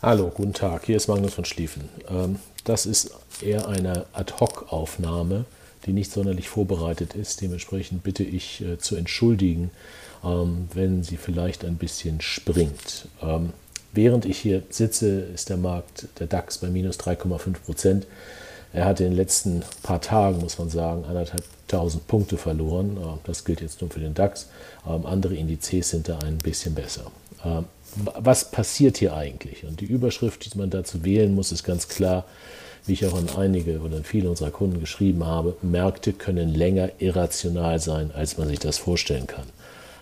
Hallo, guten Tag, hier ist Magnus von Schlieffen. Ähm, das ist eher eine Ad-Hoc-Aufnahme, die nicht sonderlich vorbereitet ist. Dementsprechend bitte ich äh, zu entschuldigen, ähm, wenn sie vielleicht ein bisschen springt. Ähm, während ich hier sitze, ist der Markt, der DAX bei minus 3,5 Prozent. Er hat in den letzten paar Tagen, muss man sagen, anderthalbtausend Punkte verloren. Das gilt jetzt nur für den DAX. Andere Indizes sind da ein bisschen besser was passiert hier eigentlich? Und die Überschrift, die man dazu wählen muss, ist ganz klar, wie ich auch an einige oder an viele unserer Kunden geschrieben habe, Märkte können länger irrational sein, als man sich das vorstellen kann.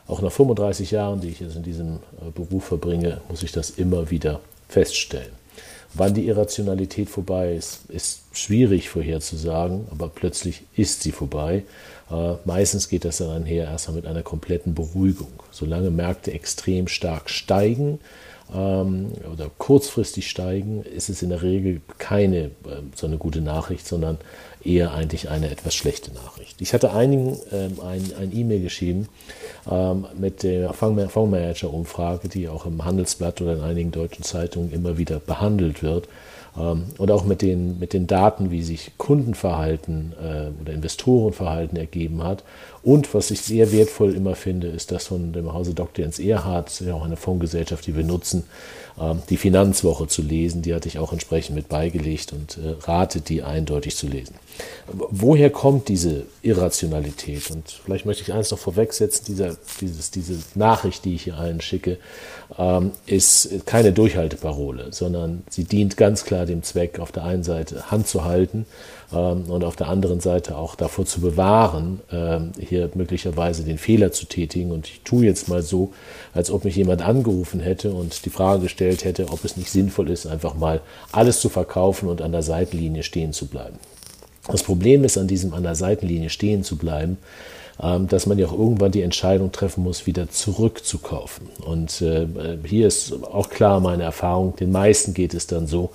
Auch nach 35 Jahren, die ich jetzt in diesem äh, Beruf verbringe, muss ich das immer wieder feststellen. Wann die Irrationalität vorbei ist, ist schwierig vorherzusagen, aber plötzlich ist sie vorbei. Äh, meistens geht das dann einher erstmal mit einer kompletten Beruhigung. Solange Märkte extrem stark steigen ähm, oder kurzfristig steigen, ist es in der Regel keine äh, so eine gute Nachricht, sondern eher eigentlich eine etwas schlechte Nachricht. Ich hatte einigen ähm, ein, ein E-Mail geschrieben ähm, mit der Fondsmanager-Umfrage, die auch im Handelsblatt oder in einigen deutschen Zeitungen immer wieder behandelt wird. Ähm, und auch mit den, mit den Daten, wie sich Kundenverhalten äh, oder Investorenverhalten ergeben hat. Und was ich sehr wertvoll immer finde, ist das von dem Hause Dr. Jens Erhardt, ja auch eine Fondsgesellschaft, die wir nutzen, ähm, die Finanzwoche zu lesen. Die hatte ich auch entsprechend mit beigelegt und äh, rate, die eindeutig zu lesen. Woher kommt diese Irrationalität? Und vielleicht möchte ich eins noch vorwegsetzen, dieser, dieses, diese Nachricht, die ich hier allen schicke, ähm, ist keine Durchhalteparole, sondern sie dient ganz klar dem Zweck, auf der einen Seite Hand zu halten und auf der anderen Seite auch davor zu bewahren, ähm, hier möglicherweise den Fehler zu tätigen. Und ich tue jetzt mal so, als ob mich jemand angerufen hätte und die Frage gestellt hätte, ob es nicht sinnvoll ist, einfach mal alles zu verkaufen und an der Seitenlinie stehen zu bleiben. Das Problem ist, an diesem an der Seitenlinie stehen zu bleiben, ähm, dass man ja auch irgendwann die Entscheidung treffen muss, wieder zurückzukaufen. Und äh, hier ist auch klar meine Erfahrung, den meisten geht es dann so,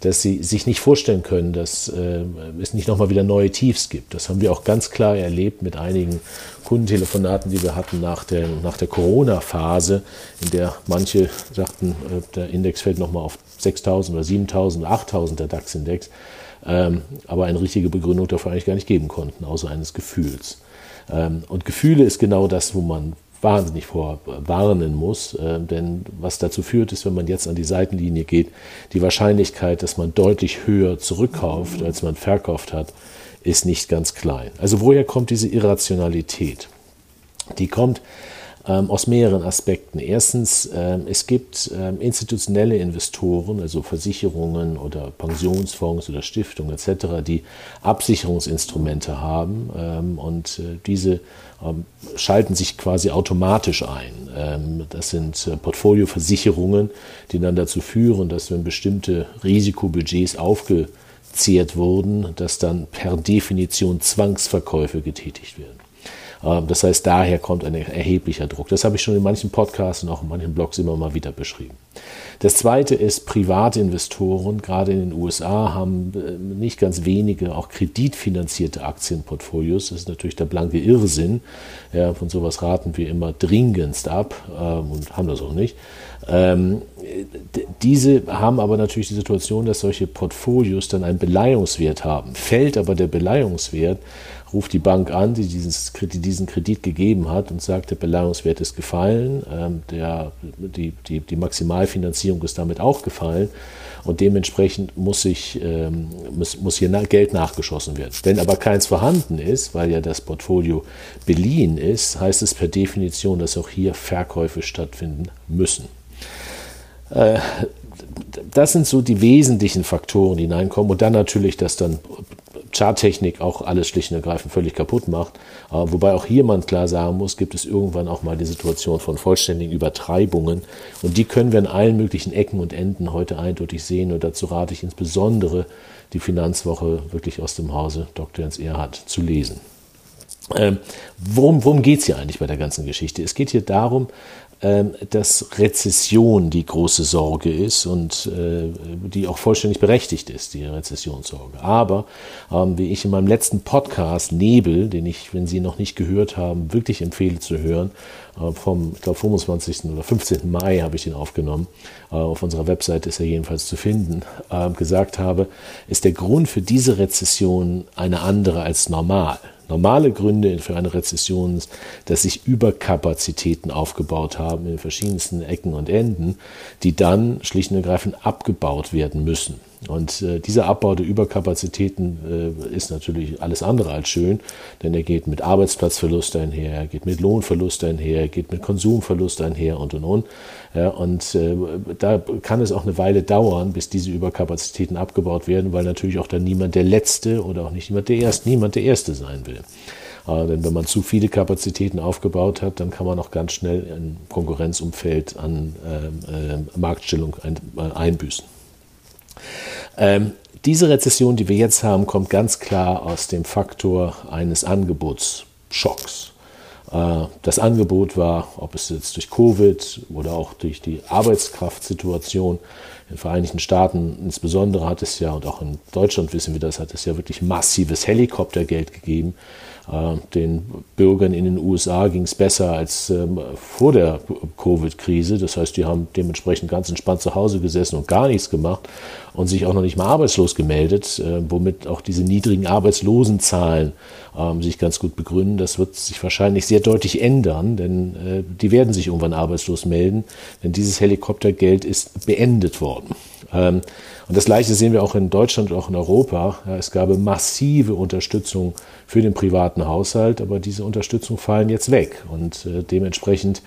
dass sie sich nicht vorstellen können, dass äh, es nicht nochmal wieder neue Tiefs gibt. Das haben wir auch ganz klar erlebt mit einigen Kundentelefonaten, die wir hatten nach der, nach der Corona-Phase, in der manche sagten, äh, der Index fällt nochmal auf 6.000 oder 7.000 oder 8.000, der DAX-Index, aber eine richtige Begründung dafür eigentlich gar nicht geben konnten, außer eines Gefühls. Ähm, und Gefühle ist genau das, wo man wahnsinnig vorwarnen muss, äh, denn was dazu führt, ist, wenn man jetzt an die Seitenlinie geht, die Wahrscheinlichkeit, dass man deutlich höher zurückkauft, als man verkauft hat, ist nicht ganz klein. Also woher kommt diese Irrationalität? Die kommt ähm, aus mehreren Aspekten. Erstens, ähm, es gibt ähm, institutionelle Investoren, also Versicherungen oder Pensionsfonds oder Stiftungen etc., die Absicherungsinstrumente haben ähm, und äh, diese ähm, schalten sich quasi automatisch ein. Ähm, das sind äh, Portfolioversicherungen, die dann dazu führen, dass wenn bestimmte Risikobudgets aufgezehrt wurden, dass dann per Definition Zwangsverkäufe getätigt werden. Ähm, das heißt, daher kommt ein erheblicher Druck. Das habe ich schon in manchen Podcasts und auch in manchen Blogs immer mal wieder beschrieben. Das zweite ist, private Investoren, gerade in den USA, haben äh, nicht ganz wenige auch kreditfinanzierte Aktienportfolios. Das ist natürlich der blanke Irrsinn. Ja, von sowas raten wir immer dringendst ab ähm, und haben das auch nicht. Diese haben aber natürlich die Situation, dass solche Portfolios dann einen Beleihungswert haben. Fällt aber der Beleihungswert, ruft die Bank an, die dieses, diesen Kredit gegeben hat und sagt, der Beleihungswert ist gefallen, ähm, der, die, die, die Maximalfinanzierung ist damit auch gefallen und dementsprechend muss, ich, ähm, muss, muss hier Geld nachgeschossen werden. Wenn aber keins vorhanden ist, weil ja das Portfolio beliehen ist, heißt es per Definition, dass auch hier Verkäufe stattfinden müssen. Äh, das sind so die wesentlichen Faktoren, die hineinkommen. Und dann natürlich, dass dann Charttechnik auch alles schlicht und ergreifend völlig kaputt macht. Äh, wobei auch hier man klar sagen muss, gibt es irgendwann auch mal die Situation von vollständigen Übertreibungen. Und die können wir in allen möglichen Ecken und Enden heute eindeutig sehen. Und dazu rate ich insbesondere die Finanzwoche wirklich aus dem Hause Dr. Jens Erhard zu lesen. Ähm, worum worum geht es hier eigentlich bei der ganzen Geschichte? Es geht hier darum, dass Rezession die große Sorge ist und äh, die auch vollständig berechtigt ist, die Rezessionssorge. Aber ähm, wie ich in meinem letzten Podcast Nebel, den ich, wenn Sie noch nicht gehört haben, wirklich empfehle zu hören, äh, vom, ich glaube, 25. oder 15. Mai habe ich den aufgenommen, äh, auf unserer Webseite ist er jedenfalls zu finden, gesagt habe, ist der Grund für diese Rezession eine andere als normal. Normale Gründe für eine Rezession ist, dass sich Überkapazitäten aufgebaut haben in verschiedensten Ecken und Enden, die dann schlicht und ergreifend abgebaut werden müssen. Und äh, dieser Abbau der Überkapazitäten äh, ist natürlich alles andere als schön, denn er geht mit Arbeitsplatzverlust einher, er geht mit Lohnverlust einher, er geht mit Konsumverlust einher und und und. Ja, und äh, da kann es auch eine Weile dauern, bis diese Überkapazitäten abgebaut werden, weil natürlich auch dann niemand der Letzte oder auch nicht niemand der Erste, niemand der Erste sein will. Äh, denn wenn man zu viele Kapazitäten aufgebaut hat, dann kann man auch ganz schnell ein Konkurrenzumfeld an äh, äh, Marktstellung ein, äh, einbüßen. Ähm, diese Rezession, die wir jetzt haben, kommt ganz klar aus dem Faktor eines Angebotsschocks. Äh, das Angebot war, ob es jetzt durch Covid oder auch durch die Arbeitskraftsituation in den Vereinigten Staaten insbesondere hat es ja, und auch in Deutschland wissen wir das, hat es ja wirklich massives Helikoptergeld gegeben, äh, den Bürgern in den USA ging es besser als ähm, vor der Covid-Krise. Das heißt, die haben dementsprechend ganz entspannt zu Hause gesessen und gar nichts gemacht und sich auch noch nicht mal arbeitslos gemeldet, äh, womit auch diese niedrigen Arbeitslosenzahlen ähm, sich ganz gut begründen. Das wird sich wahrscheinlich sehr deutlich ändern, denn äh, die werden sich irgendwann arbeitslos melden, denn dieses Helikoptergeld ist beendet worden. Ähm, und das Gleiche sehen wir auch in Deutschland und auch in Europa. es gab massive Unterstützung für den privaten Haushalt, aber diese Unterstützung fallen jetzt weg. Und äh, dementsprechend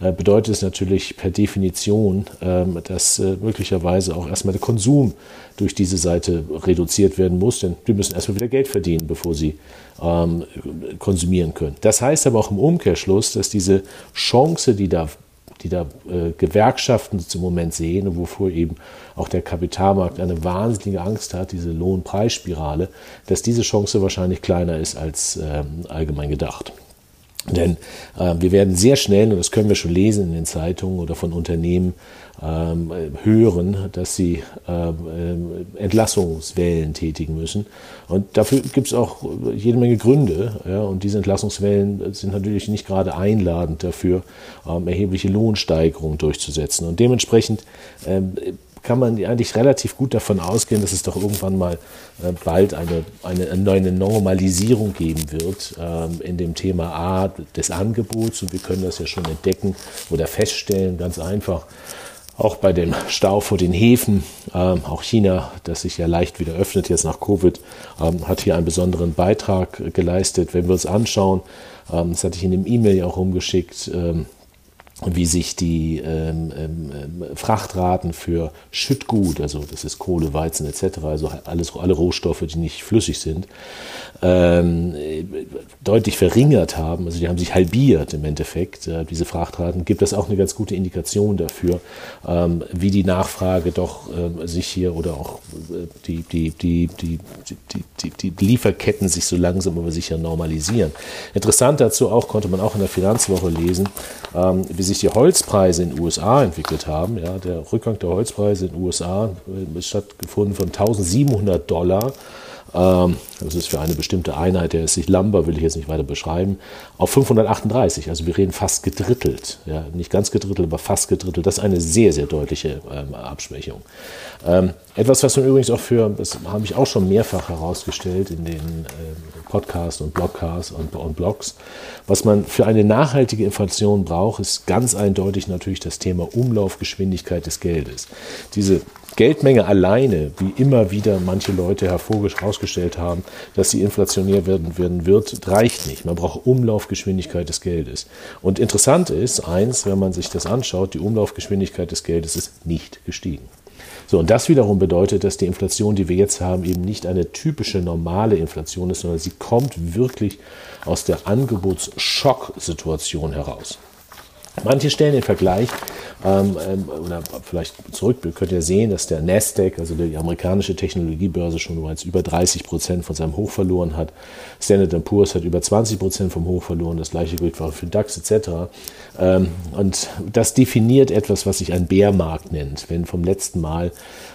äh, bedeutet es natürlich per Definition, ähm, dass äh, möglicherweise auch erstmal der Konsum durch diese Seite reduziert werden muss, denn die müssen erstmal wieder Geld verdienen, bevor sie ähm, konsumieren können. Das heißt aber auch im Umkehrschluss, dass diese Chance, die da die da äh, Gewerkschaften zum Moment sehen und wovor eben auch der Kapitalmarkt eine wahnsinnige Angst hat, diese Lohnpreisspirale, dass diese Chance wahrscheinlich kleiner ist als ähm, allgemein gedacht. Denn äh, wir werden sehr schnell, und das können wir schon lesen in den Zeitungen oder von Unternehmen, ähm, hören, dass sie ähm, äh, Entlassungswellen tätigen müssen. Und dafür gibt es auch jede Menge Gründe. Ja, und diese Entlassungswellen sind natürlich nicht gerade einladend dafür, ähm, erhebliche Lohnsteigerungen durchzusetzen. Und dementsprechend ähm, kann man eigentlich relativ gut davon ausgehen, dass es doch irgendwann mal äh, bald eine, eine, eine Normalisierung geben wird ähm, in dem Thema A des Angebots. Und wir können das ja schon entdecken oder feststellen, ganz einfach. Auch bei dem Stau vor den Häfen, ähm, auch China, das sich ja leicht wieder öffnet jetzt nach Covid, ähm, hat hier einen besonderen Beitrag geleistet. Wenn wir uns anschauen, ähm, das hatte ich in dem E-Mail ja auch rumgeschickt, ähm, wie sich die ähm, ähm, Frachtraten für Schüttgut, also das ist Kohle, Weizen etc., also alles, alle Rohstoffe, die nicht flüssig sind, ähm, deutlich verringert haben. Also die haben sich halbiert im Endeffekt, äh, diese Frachtraten. Gibt das auch eine ganz gute Indikation dafür, ähm, wie die Nachfrage doch äh, sich hier oder auch äh, die, die, die, die, die, die, die Lieferketten sich so langsam aber sicher normalisieren. Interessant dazu auch, konnte man auch in der Finanzwoche lesen, ähm, wie sich die Holzpreise in den USA entwickelt haben. Ja, der Rückgang der Holzpreise in den USA äh, ist stattgefunden von 1700 Dollar das ist für eine bestimmte Einheit, der ist sich Lumber, will ich jetzt nicht weiter beschreiben, auf 538. Also wir reden fast gedrittelt. Ja, nicht ganz gedrittelt, aber fast gedrittelt. Das ist eine sehr, sehr deutliche ähm, Abschwächung. Ähm, etwas, was man übrigens auch für, das habe ich auch schon mehrfach herausgestellt in den ähm, Podcasts und Blogcasts und, und Blogs, was man für eine nachhaltige Inflation braucht, ist ganz eindeutig natürlich das Thema Umlaufgeschwindigkeit des Geldes. Diese Geldmenge alleine, wie immer wieder manche Leute herausgestellt haben, dass sie inflationär werden, werden wird, reicht nicht. Man braucht Umlaufgeschwindigkeit des Geldes. Und interessant ist, eins, wenn man sich das anschaut, die Umlaufgeschwindigkeit des Geldes ist nicht gestiegen. So, und das wiederum bedeutet, dass die Inflation, die wir jetzt haben, eben nicht eine typische normale Inflation ist, sondern sie kommt wirklich aus der Angebotsschocksituation heraus. Manche stellen den Vergleich, ähm, ähm, oder vielleicht zurück, ihr könnt ja sehen, dass der Nasdaq, also die amerikanische Technologiebörse, schon bereits über 30 Prozent von seinem Hoch verloren hat. Standard Poor's hat über 20 Prozent vom Hoch verloren, das gleiche gilt für DAX etc. Ähm, und das definiert etwas, was sich ein Bärmarkt nennt. Wenn vom letzten Mal,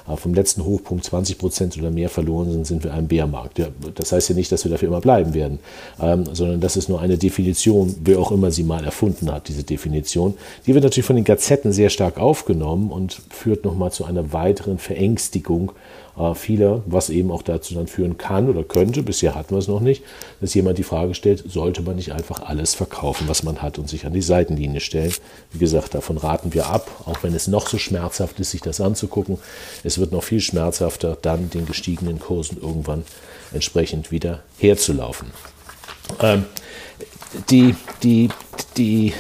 äh, vom letzten Hochpunkt 20 Prozent oder mehr verloren sind, sind wir ein Bärmarkt. Das heißt ja nicht, dass wir dafür immer bleiben werden, ähm, sondern das ist nur eine Definition, wer auch immer sie mal erfunden hat, diese Definition. Die wird natürlich von den Gazetten sehr stark aufgenommen und führt nochmal zu einer weiteren Verängstigung äh, vieler, was eben auch dazu dann führen kann oder könnte, bisher hatten wir es noch nicht, dass jemand die Frage stellt, sollte man nicht einfach alles verkaufen, was man hat und sich an die Seitenlinie stellen. Wie gesagt, davon raten wir ab, auch wenn es noch so schmerzhaft ist, sich das anzugucken. Es wird noch viel schmerzhafter, dann den gestiegenen Kursen irgendwann entsprechend wieder herzulaufen. Ähm, die, die, die,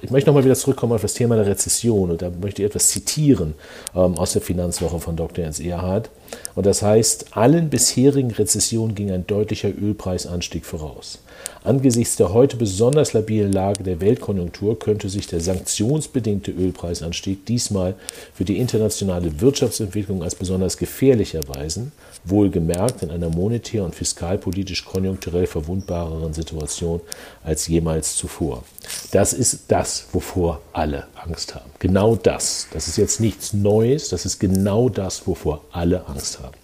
ich möchte nochmal wieder zurückkommen auf das Thema der Rezession und da möchte ich etwas zitieren ähm, aus der Finanzwoche von Dr. Jens Erhard. Und das heißt, allen bisherigen Rezessionen ging ein deutlicher Ölpreisanstieg voraus. Angesichts der heute besonders labilen Lage der Weltkonjunktur könnte sich der sanktionsbedingte Ölpreisanstieg diesmal für die internationale Wirtschaftsentwicklung als besonders gefährlich erweisen, wohlgemerkt in einer monetär und fiskalpolitisch konjunkturell verwundbareren Situation als jemals zuvor. Das ist das, wovor alle Angst haben. Genau das. Das ist jetzt nichts Neues, das ist genau das, wovor alle Angst haben.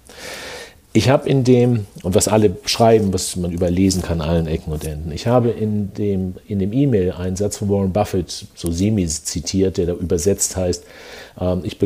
Ich habe in dem, und was alle schreiben, was man überlesen kann, allen Ecken und Enden, ich habe in dem in dem E-Mail einen Satz von Warren Buffett so semi zitiert, der da übersetzt heißt, ich,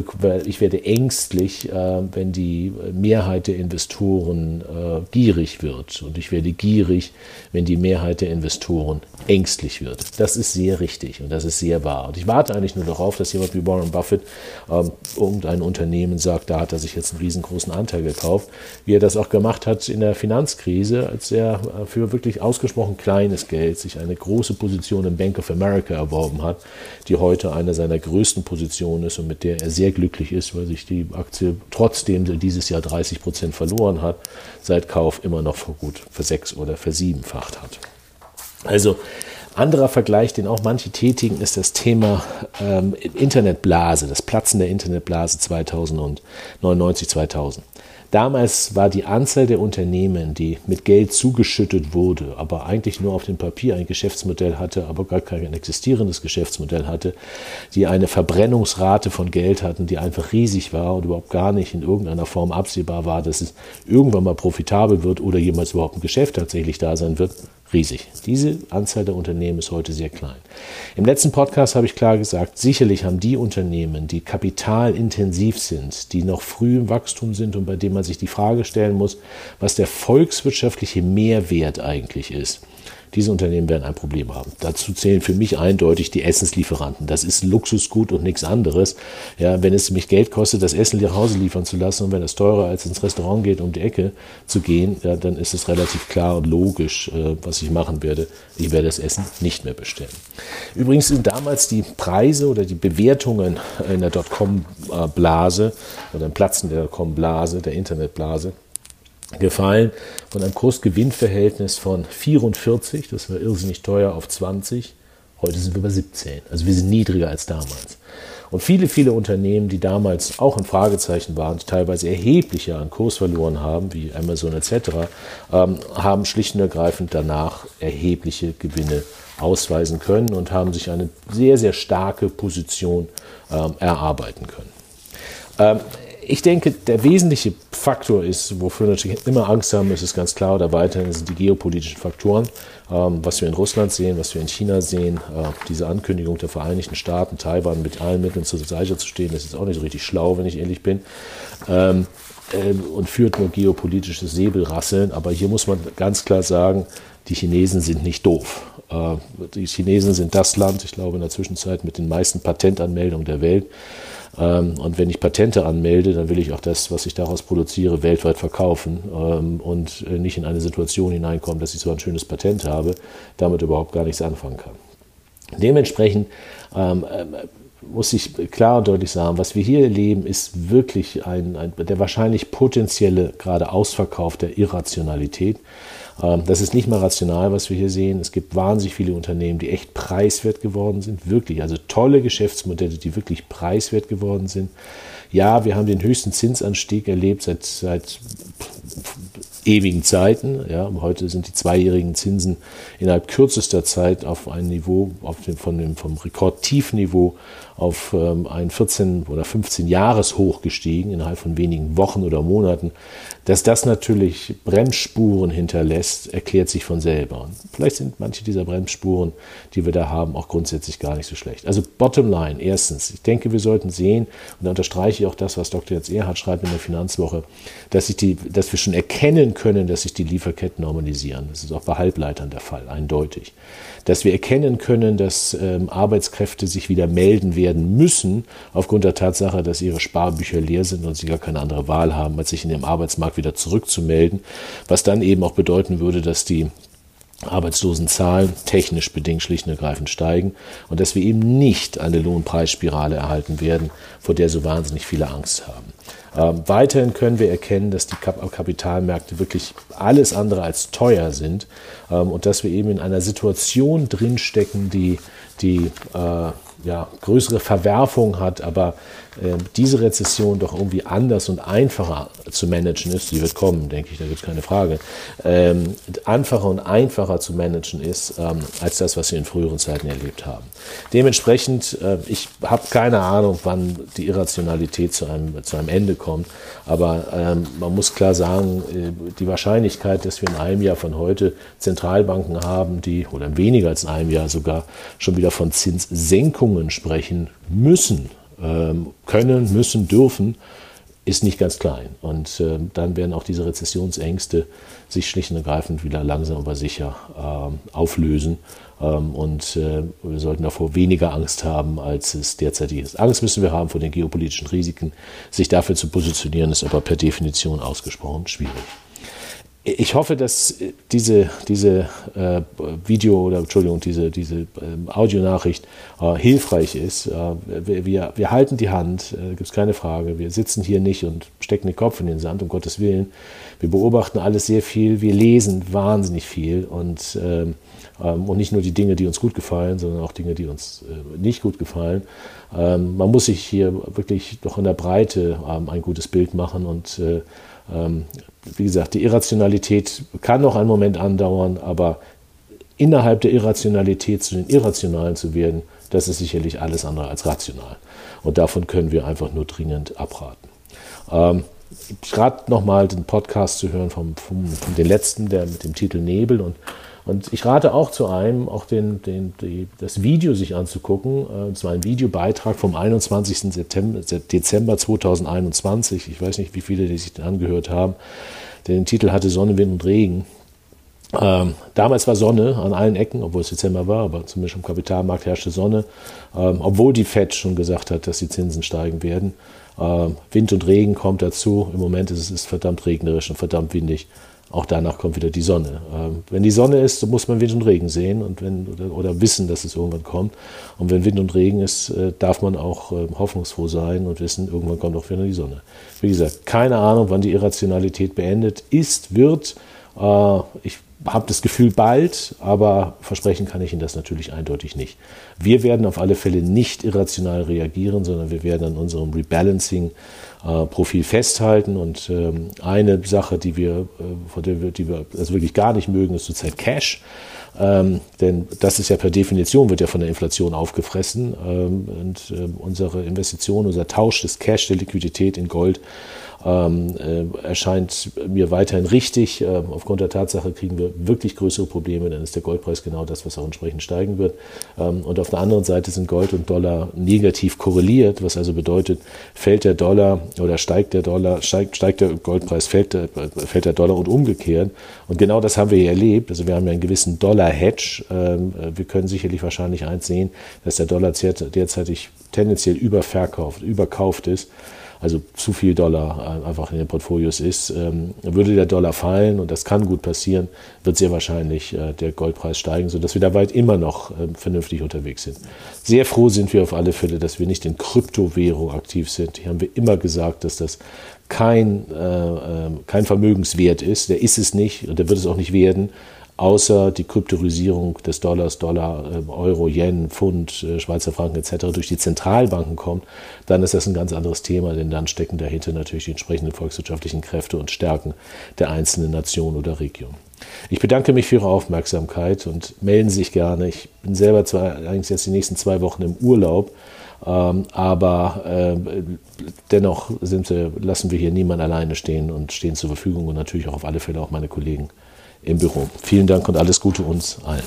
ich, werde ängstlich, äh, wenn die Mehrheit der Investoren äh, gierig wird. Und ich werde gierig, wenn die Mehrheit der Investoren ängstlich wird. Das ist sehr richtig und das ist sehr wahr. Und ich warte eigentlich nur darauf, dass jemand wie Warren Buffett ähm, irgendein Unternehmen sagt, da hat er sich jetzt einen riesengroßen Anteil gekauft, wie er das auch gemacht hat in der Finanzkrise, als er äh, für wirklich ausgesprochen kleines Geld sich eine große Position im Bank of America erworben hat, die heute eine seiner größten Positionen ist und mit der er sehr glücklich ist, weil sich die Aktie trotzdem dieses Jahr 30 Prozent verloren hat, seit Kauf immer noch für gut versechs- oder versiebenfacht hat. Also anderer Vergleich, den auch manche tätigen, ist das Thema ähm, Internetblase, das Platzen der Internetblase 2099, 2000. Damals war die Anzahl der Unternehmen, die mit Geld zugeschüttet wurde, aber eigentlich nur auf dem Papier ein Geschäftsmodell hatte, aber gar kein existierendes Geschäftsmodell hatte, die eine Verbrennungsrate von Geld hatten, die einfach riesig war und überhaupt gar nicht in irgendeiner Form absehbar war, dass es irgendwann mal profitabel wird oder jemals überhaupt ein Geschäft tatsächlich da sein wird, riesig. Diese Anzahl der Unternehmen ist heute sehr klein. Im letzten Podcast habe ich klar gesagt, sicherlich haben die Unternehmen, die kapitalintensiv sind, die noch früh im Wachstum sind und bei denen man sich die Frage stellen muss, was der volkswirtschaftliche Mehrwert eigentlich ist, diese Unternehmen werden ein Problem haben. Dazu zählen für mich eindeutig die Essenslieferanten. Das ist Luxusgut und nichts anderes. Ja, wenn es mich Geld kostet, das Essen nach Hause liefern zu lassen und wenn es teurer als ins Restaurant geht, um die Ecke zu gehen, ja, dann ist es relativ klar und logisch, äh, was ich machen werde. Ich werde das Essen nicht mehr bestellen. Übrigens sind damals die Preise oder die Bewertungen in der Dotcom-Blase oder im Platzen der Dotcom-Blase, der Internetblase, gefallen von einem Kursgewinnverhältnis von 44, das war irrsinnig teuer, auf 20. Heute sind wir bei 17. Also wir sind niedriger als damals. Und viele, viele Unternehmen, die damals auch ein Fragezeichen waren, teilweise erheblicher an Kurs verloren haben, wie Amazon etc., ähm, haben schlicht und ergreifend danach erhebliche Gewinne ausweisen können und haben sich eine sehr, sehr starke Position ähm, erarbeiten können. Ähm, ich denke, der wesentliche Faktor ist, wofür wir natürlich immer Angst haben, ist es ganz klar oder weiterhin sind die geopolitischen Faktoren. Ähm, was wir in Russland sehen, was wir in China sehen, äh, diese Ankündigung der Vereinigten Staaten, Taiwan mit allen Mitteln zur Seite zu stehen, das ist auch nicht so richtig schlau, wenn ich ehrlich bin. Ähm, äh, und führt nur geopolitisches Säbelrasseln. Aber hier muss man ganz klar sagen, die Chinesen sind nicht doof. Äh, die Chinesen sind das Land, ich glaube in der Zwischenzeit mit den meisten Patentanmeldungen der Welt. Ähm, und wenn ich Patente anmelde, dann will ich auch das, was ich daraus produziere, weltweit verkaufen ähm, und äh, nicht in eine Situation hineinkommen, dass ich zwar ein schönes Patent habe, damit überhaupt gar nichts anfangen kann. Dementsprechend ähm, muss ich klar und deutlich sagen, was wir hier erleben, ist wirklich ein, ein der wahrscheinlich potenzielle gerade Ausverkauf der Irrationalität. Ähm, das ist nicht mal rational, was wir hier sehen. Es gibt wahnsinnig viele Unternehmen, die echt preiswert geworden sind, wirklich. Also tolle Geschäftsmodelle, die wirklich preiswert geworden sind. Ja, wir haben den höchsten Zinsanstieg erlebt seit, seit ewigen Zeiten. Ja, heute sind die zweijährigen Zinsen innerhalb kürzester Zeit auf ein Niveau, auf dem, von dem, vom Rekordtiefniveau auf ähm, ein 14 oder 15 Jahreshoch gestiegen innerhalb von wenigen Wochen oder Monaten. Dass das natürlich Bremsspuren hinterlässt, erklärt sich von selber. Und vielleicht sind manche dieser Bremsspuren, die wir da haben, auch grundsätzlich gar nicht so schlecht. Also bottom line, erstens, ich denke, wir sollten sehen, und da unterstreiche ich auch das, was Dr. Jens Erhard schreibt in der Finanzwoche, dass, sich die, dass wir schon erkennen können, dass sich die Lieferketten normalisieren. Das ist auch bei Halbleitern der Fall, eindeutig. Dass wir erkennen können, dass ähm, Arbeitskräfte sich wieder melden werden müssen, aufgrund der Tatsache, dass ihre Sparbücher leer sind und sie gar keine andere Wahl haben, als sich in dem Arbeitsmarkt wieder zurückzumelden, was dann eben auch bedeuten würde, dass die Arbeitslosenzahlen technisch bedingt schlicht und ergreifend steigen und dass wir eben nicht eine Lohnpreisspirale erhalten werden, vor der so wahnsinnig viele Angst haben. Ähm, weiterhin können wir erkennen, dass die Kap Kapitalmärkte wirklich alles andere als teuer sind ähm, und dass wir eben in einer Situation drinstecken, die, die äh, ja, größere Verwerfung hat, aber äh, diese Rezession doch irgendwie anders und einfacher zu managen ist, die wird kommen, denke ich, da gibt es keine Frage, ähm, einfacher und einfacher zu managen ist, ähm, als das, was wir in früheren Zeiten erlebt haben. Dementsprechend, äh, ich habe keine Ahnung, wann die Irrationalität zu einem, zu einem Ende kommt, aber ähm, man muss klar sagen, äh, die Wahrscheinlichkeit, dass wir in einem Jahr von heute Zentralbanken haben, die, oder weniger als in einem Jahr sogar, schon wieder von Zinssenkungen sprechen müssen, ähm, können, müssen, dürfen, ist nicht ganz klein. Und äh, dann werden auch diese Rezessionsängste sich schlicht und ergreifend wieder langsam aber sicher äh, auflösen. Ähm, und äh, wir sollten davor weniger Angst haben, als es derzeit ist. Angst müssen wir haben vor den geopolitischen Risiken. Sich dafür zu positionieren, ist aber per Definition ausgesprochen schwierig ich hoffe, dass diese, diese äh, Video oder Entschuldigung, diese, diese äh, Audionachricht äh, hilfreich ist. Äh, wir, wir, halten die Hand, äh, gibt es keine Frage. Wir sitzen hier nicht und stecken den Kopf in den Sand, um Gottes Willen. Wir beobachten alles sehr viel, wir lesen wahnsinnig viel und, ähm, ähm und nicht nur die Dinge, die uns gut gefallen, sondern auch Dinge, die uns äh, nicht gut gefallen. Ähm, man muss sich hier wirklich doch in der Breite ähm, ein gutes Bild machen und äh, ähm, wie gesagt, die Irrationalität kann noch einen Moment andauern, aber innerhalb der Irrationalität zu den Irrationalen zu werden, das ist sicherlich alles andere als rational. Und davon können wir einfach nur dringend abraten. Ähm, rate nochmal, den Podcast zu hören vom, vom, vom den letzten, der mit dem Titel Nebel und und ich rate auch zu einem, auch den, den, die, das Video sich anzugucken. Äh, und zwar ein Videobeitrag vom 21. September, Dezember 2021. Ich weiß nicht, wie viele die sich den angehört haben. Den Titel hatte Sonne, Wind und Regen. Ähm, damals war Sonne an allen Ecken, obwohl es Dezember war, aber zumindest am Kapitalmarkt herrschte Sonne, ähm, obwohl die FED schon gesagt hat, dass die Zinsen steigen werden. Ähm, Wind und Regen kommt dazu. Im Moment ist es ist verdammt regnerisch und verdammt windig auch danach kommt wieder die Sonne. Ähm, wenn die Sonne ist, muss man Wind und Regen sehen und wenn, oder, oder, wissen, dass es irgendwann kommt. Und wenn Wind und Regen ist, äh, darf man auch äh, hoffnungsfroh sein und wissen, irgendwann kommt auch wieder die Sonne. Wie gesagt, keine Ahnung, wann die Irrationalität beendet ist, wird. Äh, ich habe das Gefühl bald, aber versprechen kann ich Ihnen das natürlich eindeutig nicht. Wir werden auf alle Fälle nicht irrational reagieren, sondern wir werden an unserem Rebalancing-Profil festhalten. Und ähm, eine Sache, die wir, äh, von der wir, die wir also wirklich gar nicht mögen, ist zurzeit Cash. Ähm, denn das ist ja per Definition, wird ja von der Inflation aufgefressen. Ähm, und äh, unsere Investition, unser Tausch des Cash, der Liquidität in Gold ähm, äh, erscheint mir weiterhin richtig. Äh, aufgrund der Tatsache kriegen wir wirklich größere Probleme, dann ist der Goldpreis genau das, was auch entsprechend steigen wird. Ähm, und auf der anderen Seite sind Gold und Dollar negativ korreliert, was also bedeutet, fällt der Dollar oder steigt der Dollar, steigt, steigt der Goldpreis, fällt der, fällt der Dollar und umgekehrt. Und genau das haben wir hier erlebt. Also wir haben ja einen gewissen Dollar-Hedge. Ähm, wir können sicherlich wahrscheinlich eins sehen, dass der Dollar derzeitig tendenziell überverkauft, überkauft ist. Also zu viel Dollar einfach in den Portfolios ist. Ähm, würde der Dollar fallen, und das kann gut passieren, wird sehr wahrscheinlich äh, der Goldpreis steigen, sodass wir dabei immer noch ähm, vernünftig unterwegs sind. Sehr froh sind wir auf alle Fälle, dass wir nicht in Kryptowährung aktiv sind. Hier haben wir immer gesagt, dass das kein, äh, ähm, kein Vermögenswert ist. Der ist es nicht und der wird es auch nicht werden außer die Kryptorisierung des Dollars, Dollar, ähm, Euro, Yen, Pfund, äh, Schweizer Franken etc. durch die Zentralbanken kommt, dann ist das ein ganz anderes Thema, denn dann stecken dahinter natürlich die entsprechenden volkswirtschaftlichen Kräfte und Stärken der einzelnen Nation oder Region. Ich bedanke mich für Ihre Aufmerksamkeit und melden Sie sich gerne. Ich bin selber zwar eigentlich jetzt die nächsten zwei Wochen im Urlaub, ähm, aber äh, dennoch wir, lassen wir hier niemanden alleine stehen und stehen zur Verfügung und natürlich auch auf alle Fälle auch meine Kollegen im Büro. Vielen Dank und alles Gute uns allen.